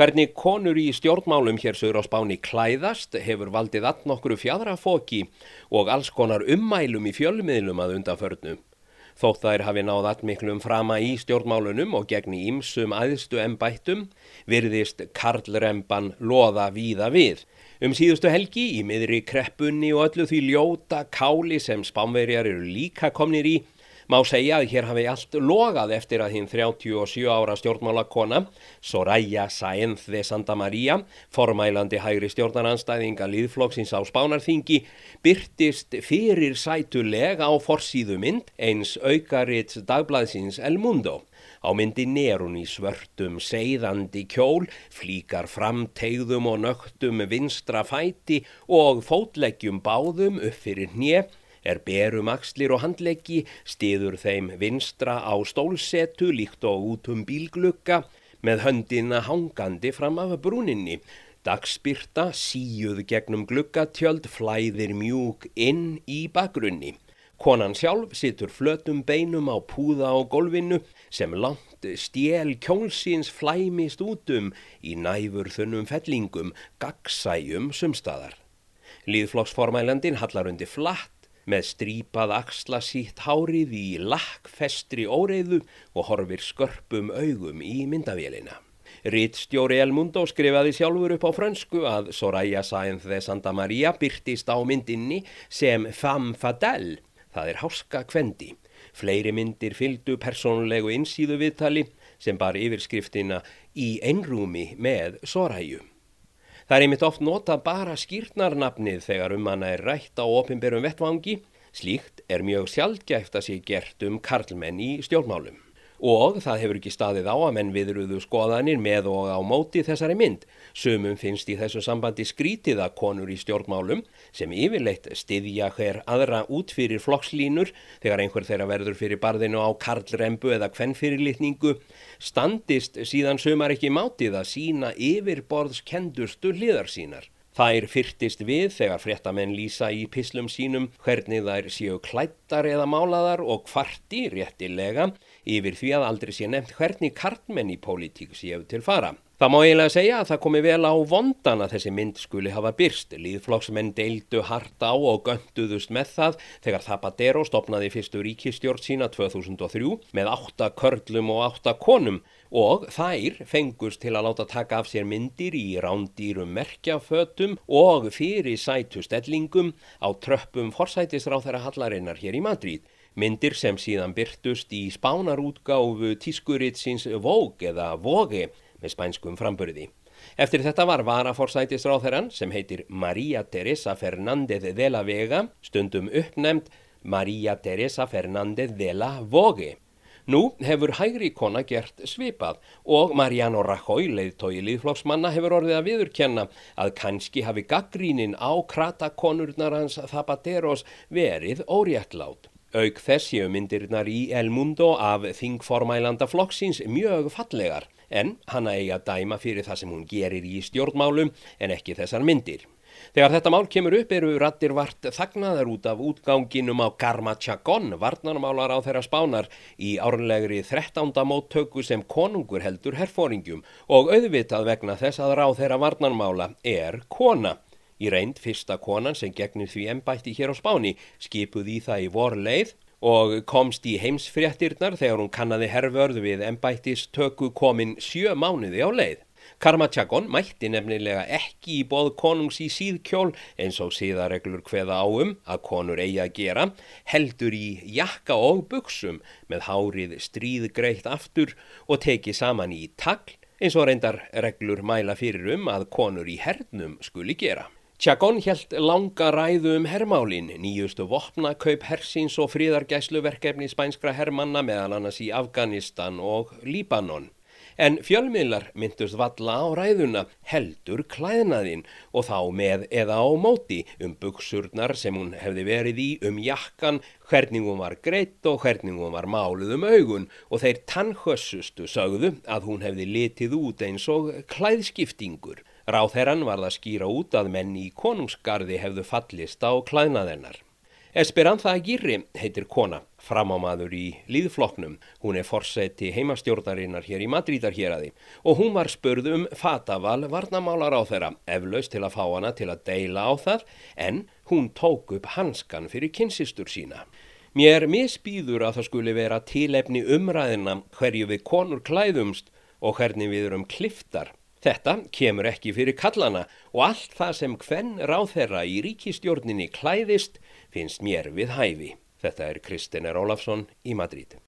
Hvernig konur í stjórnmálum hér sögur á spáni klæðast hefur valdið all nokkru fjadrafóki og alls konar ummælum í fjölmiðlum að undanförnu. Þótt þær hafi náð allmiklum frama í stjórnmálunum og gegni ímsum aðstu embættum virðist Karlremban loða víða við. Um síðustu helgi í miðri kreppunni og öllu því ljóta káli sem spánverjar eru líka komnir í Má segja að hér hafi allt logað eftir að hinn 37 ára stjórnmálakona Soraya Saenz de Santa Maria, formælandi hægri stjórnaranstæðinga líðflokksins á Spánarþingi, byrtist fyrir sætuleg á forsýðu mynd eins aukarits dagblæðsins El Mundo. Á myndi nerun í svörtum, seiðandi kjól, flíkar framtegðum og nögtum vinstra fæti og fótleggjum báðum upp fyrir hnið er berum axlir og handleggi, stiður þeim vinstra á stólsetu líkt og út um bílglugga með höndina hangandi fram af brúninni. Dagspyrta síuð gegnum gluggatjöld flæðir mjúk inn í bakgrunni. Konan sjálf situr flötum beinum á púða á golfinu sem langt stjél kjólsins flæmist útum í næfur þunnum fellingum, gagsæjum sumstaðar. Líðflokksformælandin hallar undir flatt með strípað axla sítt hárið í lakkfestri óreiðu og horfir skörpum augum í myndavélina. Rittstjóri Elmundo skrifaði sjálfur upp á frönsku að Soraya Sáenz de Santa Maria byrtist á myndinni sem femme fatale, það er háska kvendi. Fleiri myndir fylgdu persónulegu insýðu viðtali sem bar yfirskriftina í einrúmi með Soraya. Það er einmitt oft notað bara skýrnarnafnið þegar um hana er rætt á ofinberum vettvangi. Slíkt er mjög sjálfgæft að sé gert um karlmenn í stjórnmálum. Og það hefur ekki staðið á að menn viðruðu skoðanir með og á móti þessari mynd. Sumum finnst í þessu sambandi skrítiða konur í stjórnmálum sem yfirleitt styðja hver aðra út fyrir flokkslínur þegar einhver þeirra verður fyrir barðinu á karlrembu eða kvennfyrirlitningu standist síðan sumar ekki mátið að sína yfirborðskendustu hliðar sínar. Þær fyrtist við þegar fréttamenn lýsa í pislum sínum hvernig þær séu klættar eða málaðar og kvarti réttilega yfir því að aldrei sé nefnt hvernig kartmenn í pólitík séu til fara. Það má eiginlega segja að það komi vel á vondan að þessi mynd skuli hafa byrst. Líðflokksmenn deildu hart á og gönduðust með það þegar Zapatero stopnaði fyrstu ríkistjórn sína 2003 með 8 körlum og 8 konum og þær fengust til að láta taka af sér myndir í rándýrum merkjafötum og fyrir sætustellingum á tröppum forsætisráð þeirra hallarinnar hér í Madrid. Myndir sem síðan byrtust í spánarútgáfu tískuritsins Vóg eða Vógi með spænskum framburði. Eftir þetta var varaforsætisráþeran sem heitir María Teresa Fernández de la Vega stundum uppnefnd María Teresa Fernández de la Vogue. Nú hefur hægri kona gert svipað og Mariano Rajoy, leiðtói líðflokksmanna, hefur orðið að viðurkenna að kannski hafi gaggrínin á kratakonurnar hans Zapateros verið óréttlátt. Auk þessi myndirnar í El Mundo af þingformælanda flokksins mjög fallegar en hanna eigi að dæma fyrir það sem hún gerir í stjórnmálum en ekki þessar myndir. Þegar þetta mál kemur upp eru rattir vart þagnaðar út af útganginum á Garma Chagón, varnarmálar á þeirra spánar, í árlegri 13. móttöku sem konungur heldur herfóringum og auðvitað vegna þess að ráð þeirra varnarmála er kona. Í reynd fyrsta konan sem gegnir því ennbætti hér á spáni skipuð í það í vor leið og komst í heimsfréttirnar þegar hún kannadi herförð við ennbættistöku komin sjö mánuði á leið. Karmatjagon mætti nefnilega ekki í boð konungs í síðkjól eins og síðareglur hveða áum að konur eigi að gera, heldur í jakka og buksum með hárið stríðgreitt aftur og teki saman í tagl eins og reyndar reglur mæla fyrir um að konur í hernum skuli gera. Tjagón helt langa ræðu um hermálin, nýjustu vopnakaup hersins og fríðargæsluverkefni spænskra hermanna meðal annars í Afganistan og Líbanon. En fjölmiðlar myndust valla á ræðuna heldur klæðnaðinn og þá með eða á móti um buksurnar sem hún hefði verið í um jakkan, hvernig hún var greitt og hvernig hún var máluð um augun og þeir tannhössustu sögðu að hún hefði litið út eins og klæðskiptingur. Ráþherran var það skýra út að menn í konungsgarði hefðu fallist á klæðnaðennar. Esperanza Aguirre heitir kona, framámaður í líðfloknum. Hún er forseti heimastjórnarinnar hér í Madrídar hér aði og hún var spurð um fataval varnamálar á þeirra, eflaust til að fá hana til að deila á það, en hún tók upp hanskan fyrir kynsistur sína. Mér misbýður að það skuli vera tílefni umræðina hverju við konur klæðumst og hvernig við erum kliftar. Þetta kemur ekki fyrir kallana og allt það sem hvenn ráð þeirra í ríkistjórninni klæðist finnst mér við hæfi. Þetta er Kristiner Ólafsson í Madrid.